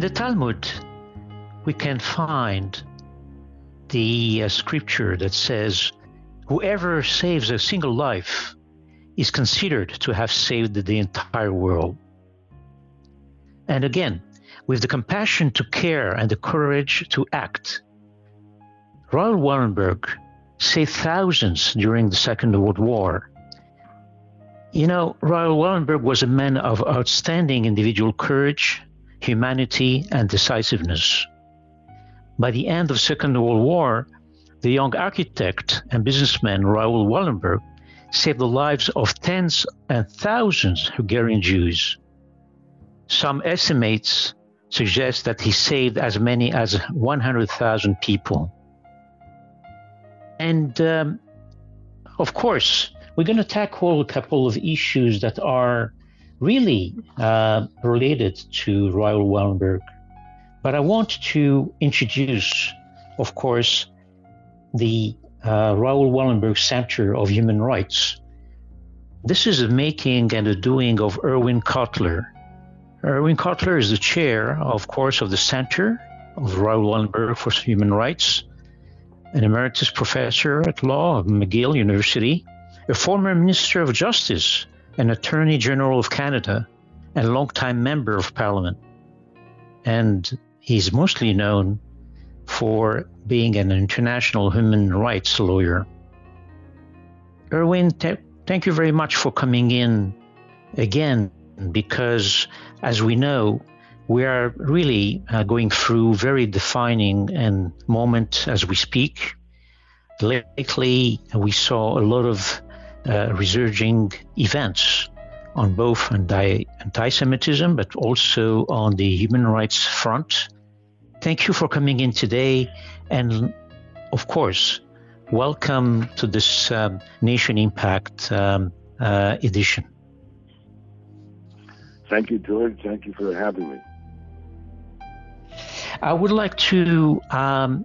In the Talmud, we can find the uh, scripture that says, Whoever saves a single life is considered to have saved the entire world. And again, with the compassion to care and the courage to act, Raoul Wallenberg saved thousands during the Second World War. You know, Raoul Wallenberg was a man of outstanding individual courage humanity, and decisiveness. By the end of Second World War, the young architect and businessman Raoul Wallenberg saved the lives of tens and thousands of Hungarian Jews. Some estimates suggest that he saved as many as 100,000 people. And um, of course, we're going to tackle a couple of issues that are really uh, related to Raoul Wallenberg. But I want to introduce, of course, the uh, Raoul Wallenberg Center of Human Rights. This is the making and the doing of Irwin Cotler. Irwin Cotler is the chair, of course, of the Center of Raoul Wallenberg for Human Rights, an emeritus professor at law of McGill University, a former Minister of Justice an Attorney General of Canada and longtime member of Parliament. And he's mostly known for being an international human rights lawyer. Irwin, th- thank you very much for coming in again, because as we know, we are really uh, going through very defining and moment as we speak. Lately, we saw a lot of uh, resurging events on both anti Semitism but also on the human rights front. Thank you for coming in today. And of course, welcome to this um, Nation Impact um, uh, edition. Thank you, George. Thank you for having me. I would like to um,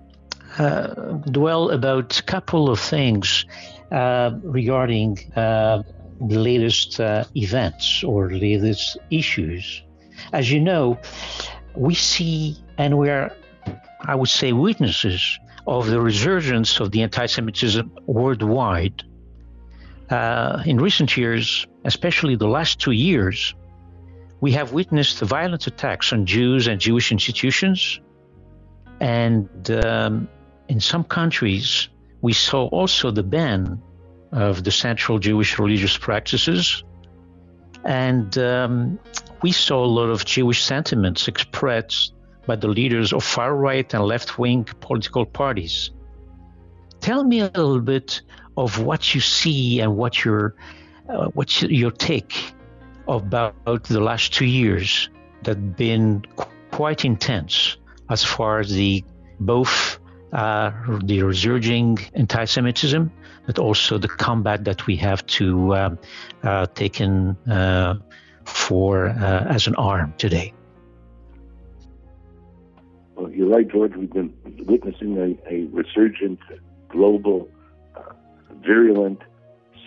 uh, dwell about a couple of things regarding uh, the latest uh, events or latest issues. As you know, we see and we are, I would say, witnesses of the resurgence of the anti Semitism worldwide. Uh, in recent years, especially the last two years, we have witnessed violent attacks on Jews and Jewish institutions. And um, in some countries, we saw also the ban of the central Jewish religious practices. And um, we saw a lot of Jewish sentiments expressed by the leaders of far right and left wing political parties. Tell me a little bit of what you see and what your uh, what's your take about the last two years that have been quite intense as far as the both uh, the resurging anti-Semitism, but also the combat that we have to um, uh, taken uh, for uh, as an arm today. Well, you're right, George. We've been witnessing a, a resurgent, global, uh, virulent,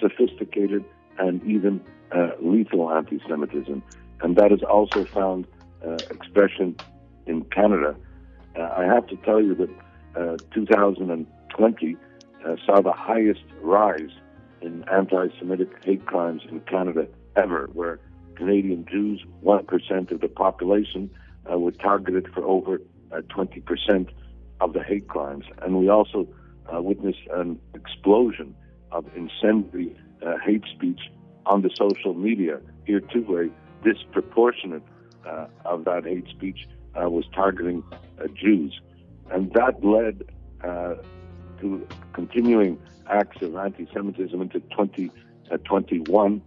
sophisticated, and even uh, lethal anti-Semitism, and that has also found expression in Canada. I have to tell you that uh, 2020 uh, saw the highest rise in anti Semitic hate crimes in Canada ever, where Canadian Jews, 1% of the population, uh, were targeted for over 20% of the hate crimes. And we also witnessed an explosion of incendiary hate speech on the social media. Here, too, a disproportionate of that hate speech was targeting Jews. And that led to continuing acts of anti-Semitism into 2021,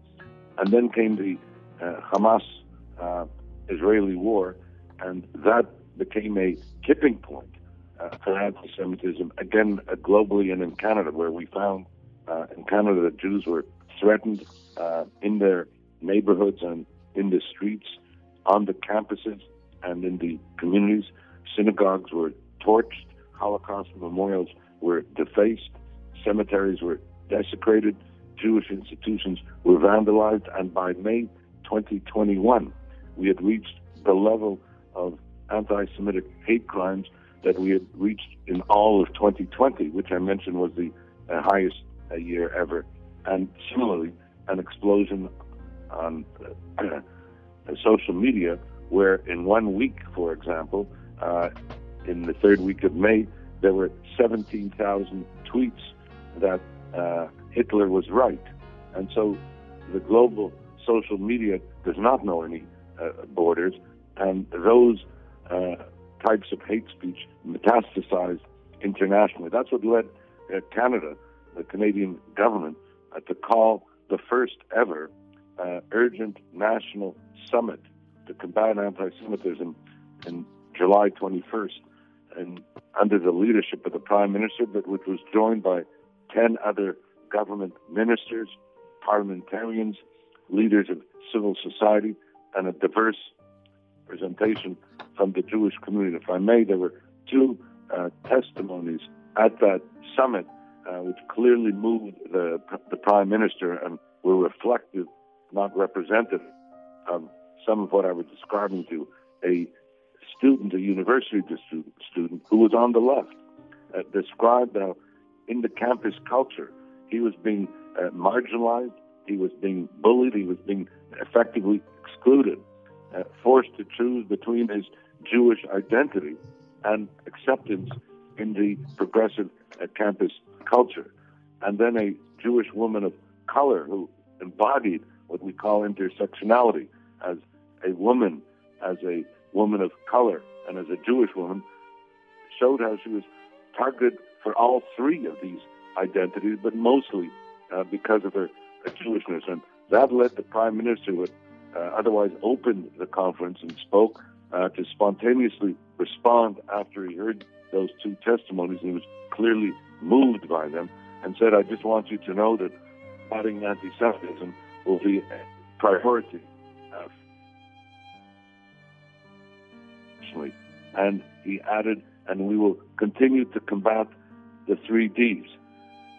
and then came the uh, Hamas-Israeli uh, war, and that became a tipping point uh, for anti-Semitism again uh, globally and in Canada, where we found uh, in Canada that Jews were threatened uh, in their neighborhoods and in the streets, on the campuses, and in the communities. Synagogues were torched. Holocaust memorials were defaced, cemeteries were desecrated, Jewish institutions were vandalized, and by May 2021, we had reached the level of anti Semitic hate crimes that we had reached in all of 2020, which I mentioned was the uh, highest uh, year ever. And similarly, an explosion on uh, social media, where in one week, for example, uh, in the third week of May, there were 17,000 tweets that uh, Hitler was right. And so the global social media does not know any uh, borders, and those uh, types of hate speech metastasized internationally. That's what led uh, Canada, the Canadian government, uh, to call the first ever uh, urgent national summit to combat anti Semitism in July 21st and under the leadership of the Prime Minister, but which was joined by 10 other government ministers, parliamentarians, leaders of civil society, and a diverse representation from the Jewish community. If I may, there were two uh, testimonies at that summit uh, which clearly moved the, the Prime Minister and were reflective, not representative, of some of what I was describing to a student, a university student, who was on the left, uh, described how in the campus culture he was being uh, marginalized, he was being bullied, he was being effectively excluded, uh, forced to choose between his Jewish identity and acceptance in the progressive uh, campus culture. And then a Jewish woman of color who embodied what we call intersectionality as a woman, as a woman of color, and as a Jewish woman, showed how she was targeted for all three of these identities, but mostly uh, because of her, Jewishness. And that led the prime minister, who uh, otherwise opened the conference and spoke, uh, to spontaneously respond after he heard those two testimonies. He was clearly moved by them and said, I just want you to know that fighting anti Semitism will be a priority And he added, and we will continue to combat the three Ds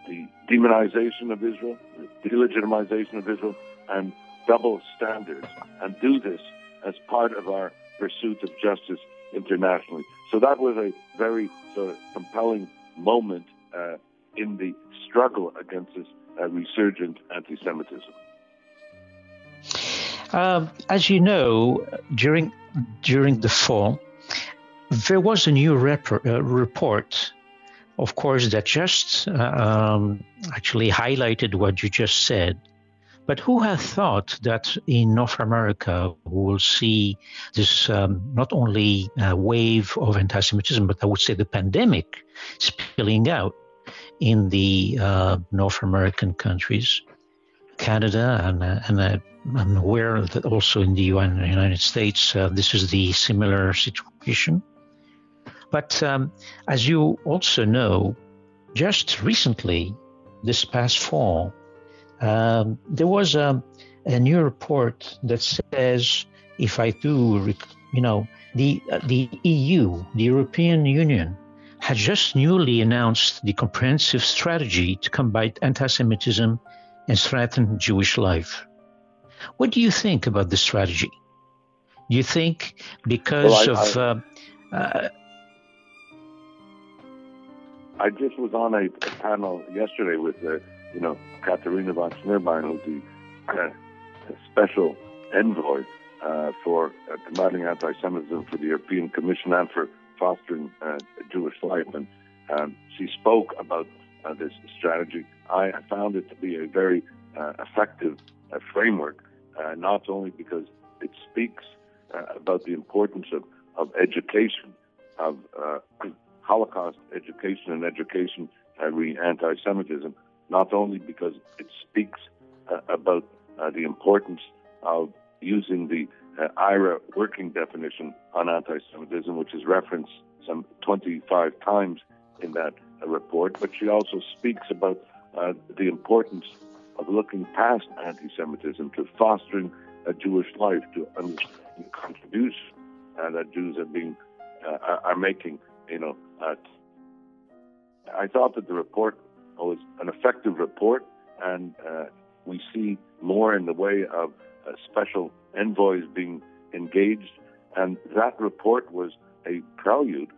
the demonization of Israel, the delegitimization of Israel, and double standards, and do this as part of our pursuit of justice internationally. So that was a very sort of compelling moment uh, in the struggle against this uh, resurgent anti Semitism. Um, as you know, during during the fall, there was a new rep- uh, report, of course, that just uh, um, actually highlighted what you just said. But who had thought that in North America we will see this um, not only wave of anti Semitism, but I would say the pandemic spilling out in the uh, North American countries, Canada, and, uh, and uh, I'm aware that also in the United States, uh, this is the similar situation. But um, as you also know, just recently, this past fall, um, there was a, a, new report that says, if I do, you know, the uh, the EU, the European Union, had just newly announced the comprehensive strategy to combat anti-Semitism and strengthen Jewish life. What do you think about the strategy? Do you think because well, I, of I, uh, uh, I just was on a, panel yesterday with, uh, you know, Katharina von Schnurbein, who's the uh, special envoy uh, for uh, combating anti-Semitism for the European Commission and for fostering uh, Jewish life. And um, she spoke about uh, this strategy. I found it to be a very uh, effective uh, framework, not only because it speaks about the importance of, of education, of Holocaust education and education re anti-Semitism, not only because it speaks about the importance of using the uh, IHRA working definition on anti Semitism, which is referenced some 25 times in that uh, report. But she also speaks about uh, the importance of looking past anti Semitism to fostering a Jewish life, to understand the contribution uh, that Jews are being uh, are making. You know, uh, I thought that the report was an effective report, and we see more in the way of special envoys being engaged. And that report was a prelude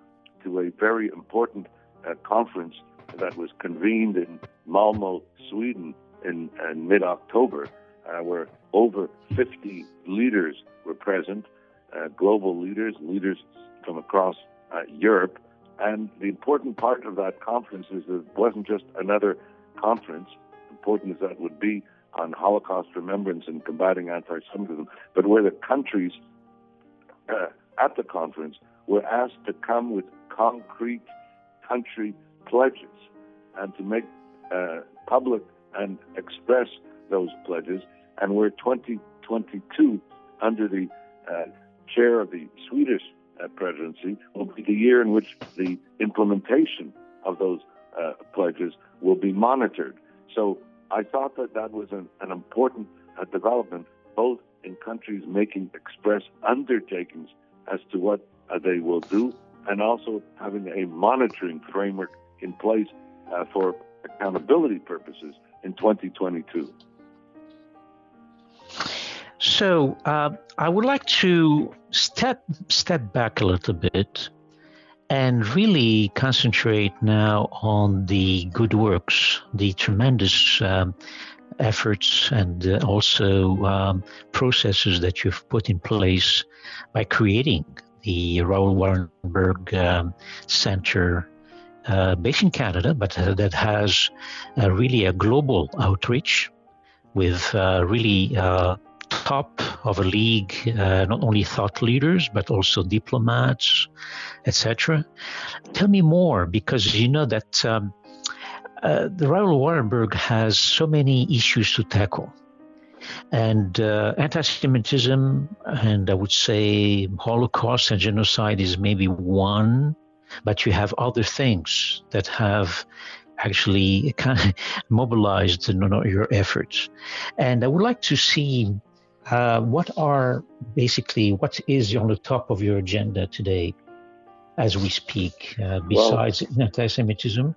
to a very important uh, conference that was convened in Malmo, Sweden in, in mid October, uh, where over 50 leaders were present, uh, global leaders, leaders from across uh, Europe. And the important part of that conference is that it wasn't just another conference, important as that would be, on Holocaust remembrance and combating anti-Semitism, but where the countries uh, at the conference were asked to come with concrete country pledges and to make uh, public and express those pledges. And where 2022, under the uh, chair of the Swedish uh, presidency, will be the year in which the implementation of those uh, pledges will be monitored. So I thought that that was an, an important uh, development, both in countries making express undertakings as to what uh, they will do, and also having a monitoring framework in place uh, for accountability purposes in 2022. So uh, I would like to step step back a little bit and really concentrate now on the good works, the tremendous um, efforts and uh, also um, processes that you've put in place by creating the Raoul Wallenberg um, Center uh, based in Canada, but uh, that has uh, really a global outreach with uh, really uh, top of a league, uh, not only thought leaders, but also diplomats, etc. Tell me more, because you know that um, the Raoul Wallenberg has so many issues to tackle. And uh, anti Semitism, and I would say Holocaust and genocide is maybe one, but you have other things that have actually kind of mobilized your efforts. And I would like to see uh, what are basically what is on the top of your agenda today as we speak, uh, besides well, anti-Semitism?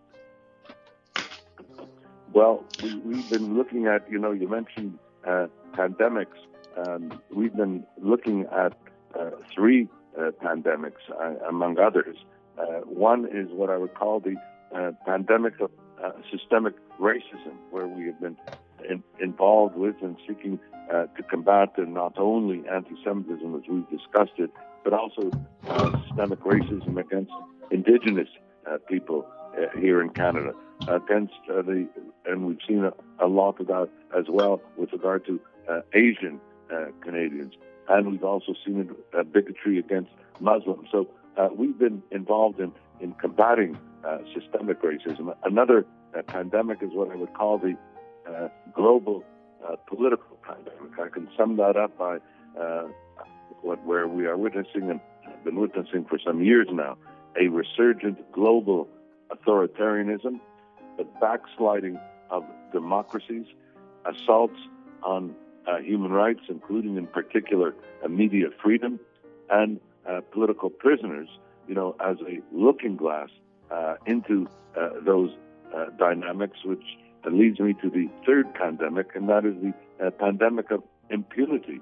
Well, we, have been looking at, you know, you mentioned uh, pandemics. Um, we've been looking at uh, three uh, pandemics, among others. one is what I would call the pandemic of systemic racism, where we have been in, involved with and seeking uh, to combat not only anti-Semitism as we've discussed it, but also uh, systemic racism against Indigenous uh, people uh, here in Canada, against uh, the, and we've seen a, a, lot of that as well with regard to uh, Asian Canadians, and we've also seen it, bigotry against Muslims. So we've been involved in in combating systemic racism. Another pandemic is what I would call the global uh, political pandemic. I can sum that up by uh, what where we are witnessing and have been witnessing for some years now a resurgent global authoritarianism, the backsliding of democracies, assaults on uh, human rights, including in particular uh, media freedom, and uh, political prisoners, you know, as a looking glass uh, into uh, those uh, dynamics, which leads me to the third pandemic, and that is the pandemic of impunity.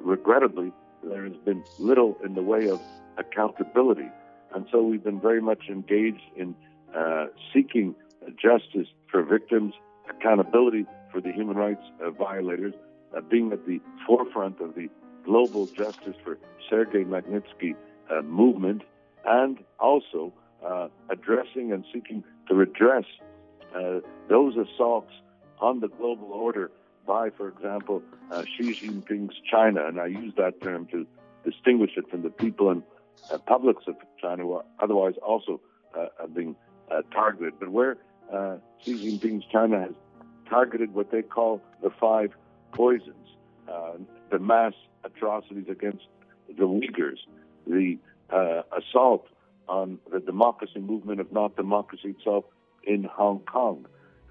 Regrettably, there has been little in the way of accountability. And so we've been very much engaged in seeking justice for victims, accountability for the human rights uh, violators, uh, being at the forefront of the global justice for Sergei Magnitsky uh, movement, and also addressing and seeking to redress those assaults on the global order by, for example, uh, Xi Jinping's China. And I use that term to distinguish it from the people and uh, publics of China who are otherwise also uh, being targeted. But where uh, Xi Jinping's China has targeted what they call the five poisons, uh, the mass atrocities against the Uyghurs, the uh, assault on the democracy movement, if not democracy itself, in Hong Kong,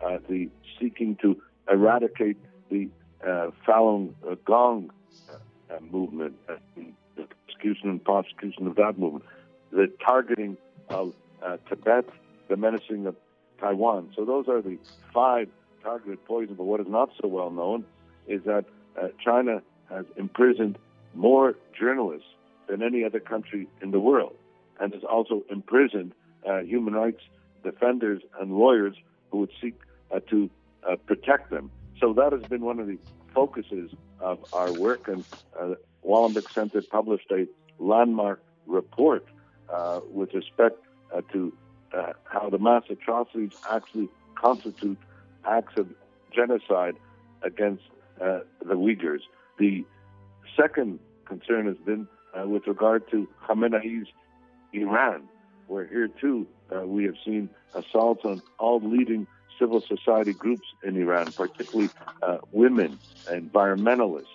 uh, the seeking to eradicate the uh, Falun Gong uh, movement, the persecution and prosecution of that movement, the targeting of Tibet, the menacing of Taiwan. So those are the five targeted poisons. But what is not so well known is that uh, China has imprisoned more journalists than any other country in the world, and has also imprisoned uh, human rights defenders and lawyers who would seek uh, to uh, protect them. So that has been one of the focuses of our work, and uh, Wallenberg Center published a landmark report uh, with respect to uh, how the mass atrocities actually constitute acts of genocide against uh, the Uyghurs. The second concern has been uh, with regard to Khamenei's Iran, where here too uh, we have seen assaults on all leading civil society groups in Iran, particularly uh, women, environmentalists,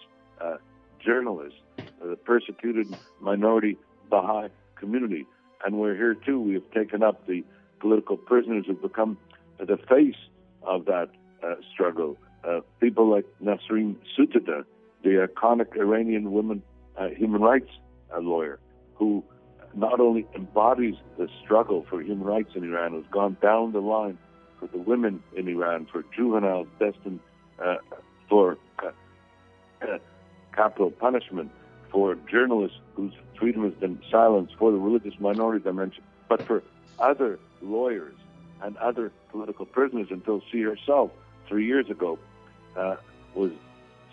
uh, journalists, the persecuted minority Baha'i community. And we're here too. We have taken up the political prisoners who've become the face of that uh, struggle. Uh, people like Nasrin Sotoudeh, the iconic Iranian woman uh, human rights uh, lawyer, who not only embodies the struggle for human rights in Iran, who's gone down the line for the women in Iran, for juveniles destined uh, for capital punishment, for journalists whose freedom has been silenced, for the religious minority dimension, but for other lawyers and other political prisoners until she herself, three years ago, uh, was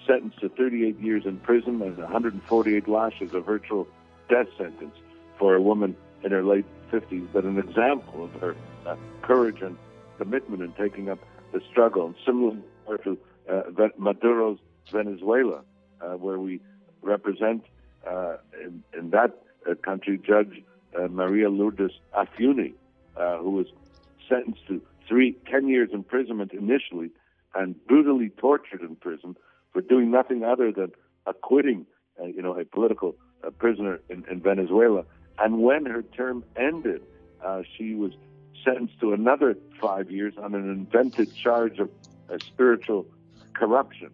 sentenced to 38 years in prison and 148 lashes, a virtual death sentence for a woman in her late 50s, but an example of her uh, courage and commitment in taking up the struggle. And similar to uh, Maduro's Venezuela, uh, where we represent uh, in, in, that uh, country Judge uh, Maria Lourdes Afiuni, who was sentenced to three, 10 years imprisonment initially and brutally tortured in prison for doing nothing other than acquitting, uh, you know, a political uh, prisoner in, in, Venezuela. And when her term ended, uh, she was sentenced to another five years on an invented charge of spiritual corruption.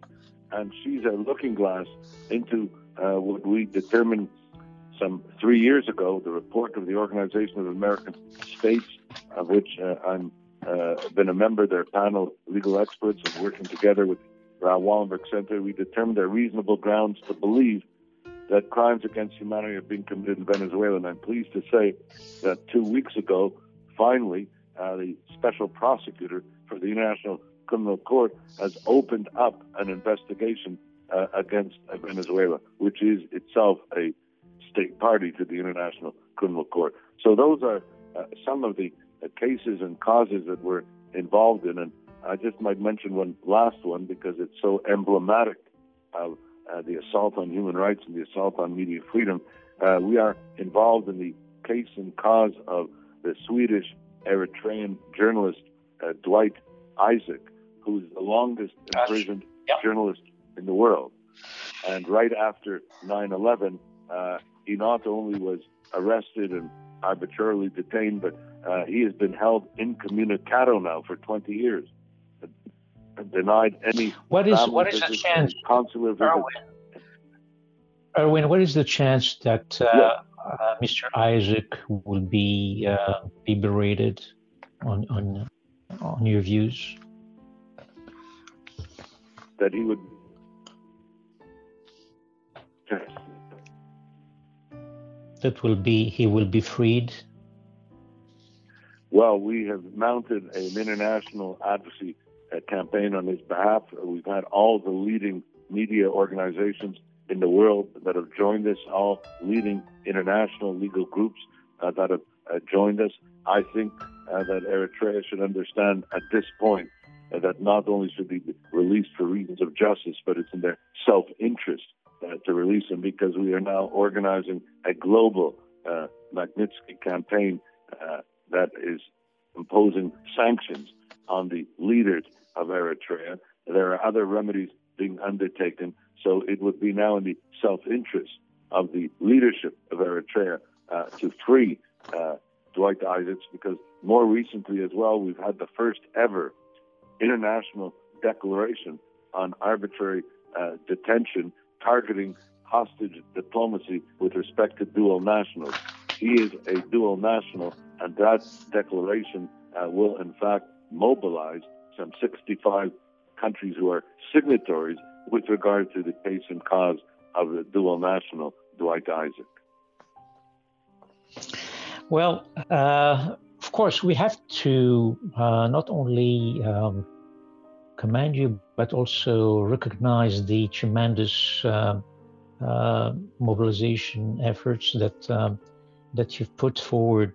And she's a looking glass into uh, what we determined some three years ago, the report of the Organization of American States, of which uh, I'm uh, been a member, their panel of legal experts, and working together with uh, Wallenberg Center, we determined there are reasonable grounds to believe that crimes against humanity are being committed in Venezuela. And I'm pleased to say that two weeks ago, finally, uh, the special prosecutor for the International Criminal Court has opened up an investigation uh, against Venezuela, which is itself a state party to the International Criminal Court. So those are uh, some of the uh, cases and causes that we're involved in. And I just might mention one last one because it's so emblematic of uh, the assault on human rights and the assault on media freedom. Uh, we are involved in the case and cause of the Swedish Eritrean journalist uh, Dawit Isaak, who's the longest imprisoned yep. journalist in the world. And right after 9 11, uh, he not only was arrested and arbitrarily detained, but uh, he has been held incommunicado now for 20 years, and denied any. What is what is the chance? Consular Irwin, Irwin, what is the chance that uh, yeah. uh, Mr. Isaak will be uh, liberated? On on on your views, that he would. That will be he will be freed well, we have mounted an international advocacy campaign on his behalf. We've had all the leading media organizations in the world that have joined us, all leading international legal groups uh, that have uh, joined us. I think uh, that Eritrea should understand at this point uh, that not only should be released for reasons of justice, but it's in their self interest uh, to release them because we are now organizing a global uh, Magnitsky campaign that is imposing sanctions on the leaders of Eritrea. There are other remedies being undertaken, so it would be now in the self interest of the leadership of Eritrea uh, to free uh, Dawit Isaacs because more recently as well, we've had the first ever international declaration on arbitrary uh, detention targeting hostage diplomacy with respect to dual nationals. He is a dual national, and that declaration uh, will, in fact, mobilize some 65 countries who are signatories with regard to the case and cause of the dual national Dawit Isaak. Well, uh, of course, we have to uh, not only um, commend you, but also recognize the tremendous uh, uh mobilization efforts that um, that you've put forward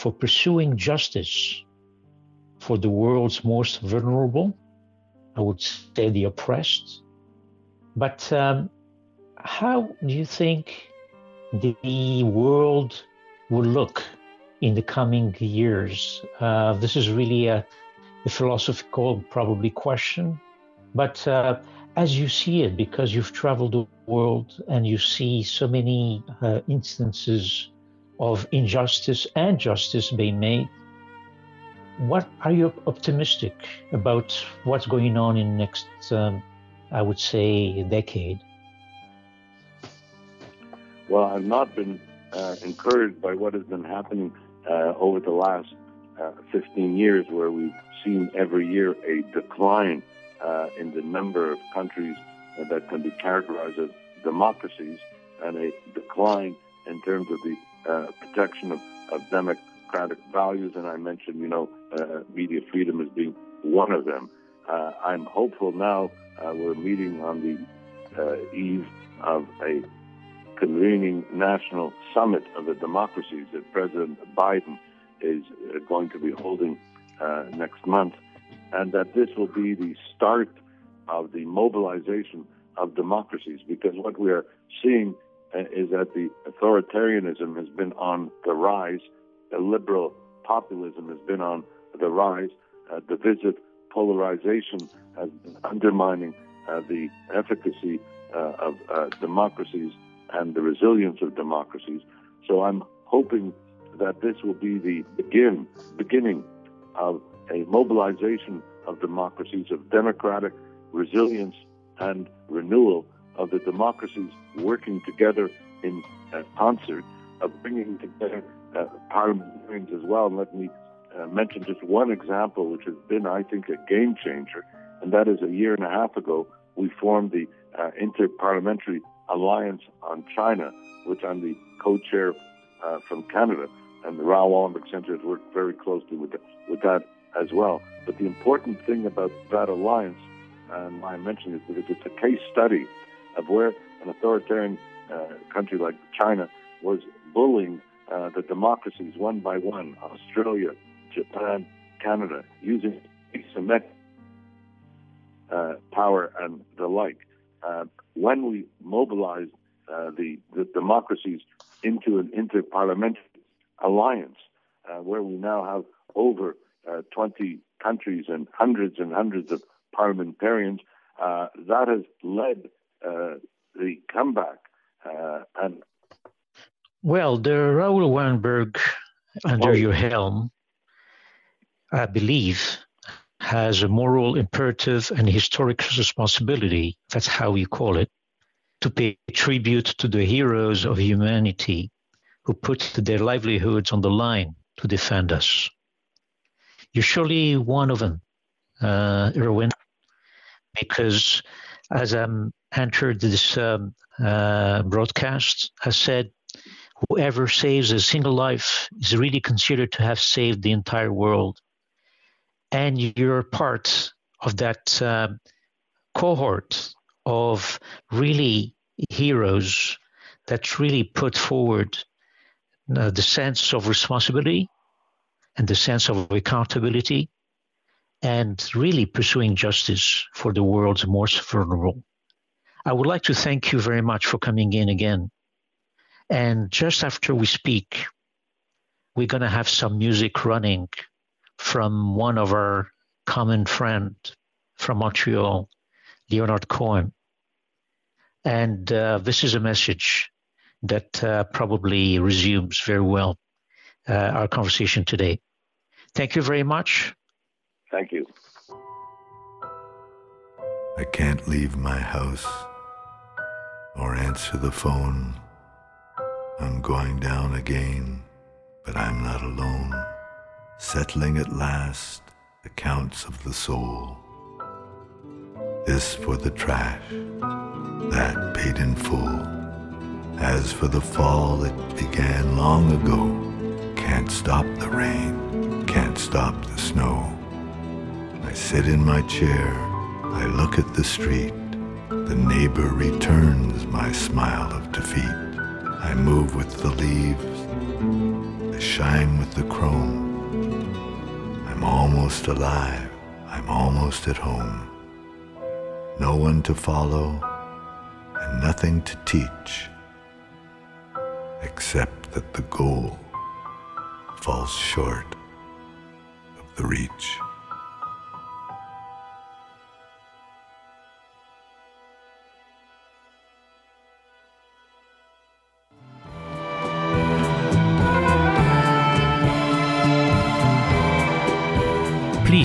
for pursuing justice for the world's most vulnerable, I would say the oppressed. But um, how do you think the world will look in the coming years? Uh, this is really a, a, philosophical, probably question. But uh, as you see it, because you've traveled the world and you see so many uh, instances of injustice and justice being made, what are you optimistic about what's going on in the next, um, I would say, decade? Well, I've not been uh, encouraged by what has been happening uh, over the last uh, 15 years, where we've seen every year a decline uh, in the number of countries that can be characterized as democracies and a decline in terms of the uh, protection of, of democratic values. And I mentioned, you know, uh, media freedom as being one of them. Uh, I'm hopeful now uh, we're meeting on the uh, eve of a convening national summit of the democracies that President Biden is going to be holding next month, and that this will be the start of the mobilization of democracies because what we are seeing is that the authoritarianism has been on the rise, the liberal populism has been on the rise, uh, divisive polarization has been undermining uh, the efficacy uh, of uh, democracies and the resilience of democracies. So I'm hoping that this will be the begin beginning of a mobilization of democracies of democratic resilience and renewal of the democracies working together in uh, concert, of bringing together uh, parliamentarians as well. And let me uh, mention just one example, which has been, I think, a game changer, and that is a year and a half ago, we formed the uh, Interparliamentary Alliance on China, which I'm the co-chair uh, from Canada, and the Raoul Wallenberg Center has worked very closely with, the, with that as well. But the important thing about that alliance, and why I mention it, is because it's a case study of where an authoritarian uh, country like China was bullying uh, the democracies one by one, Australia, Japan, Canada, using asymmetric uh, power and the like. Uh, when we mobilized uh, the, the democracies into an interparliamentary alliance, uh, where we now have over 20 countries and hundreds and hundreds of parliamentarians, that has led uh, the comeback. Uh, and well, the Raoul Wallenberg under oh. your helm, I believe, has a moral imperative and historic responsibility. That's how you call it, to pay tribute to the heroes of humanity who put their livelihoods on the line to defend us. You're surely one of them, uh, Irwin, because as I'm entered this um, uh, broadcast I said, whoever saves a single life is really considered to have saved the entire world. And you're part of that uh, cohort of really heroes that really put forward uh, the sense of responsibility and the sense of accountability and really pursuing justice for the world's most vulnerable. I would like to thank you very much for coming in again. And just after we speak, we're going to have some music running from one of our common friend from Montreal, Leonard Cohen. And uh, this is a message that uh, probably resumes very well uh, our conversation today. Thank you very much. Thank you. I can't leave my house or answer the phone. I'm going down again, but I'm not alone. Settling at last accounts of the soul. This for the trash, that paid in full. As for the fall, it began long ago. Can't stop the rain, can't stop the snow. I sit in my chair, I look at the street. The neighbor returns my smile of defeat. I move with the leaves, I shine with the chrome. I'm almost alive, I'm almost at home. No one to follow, and nothing to teach except that the goal falls short of the reach.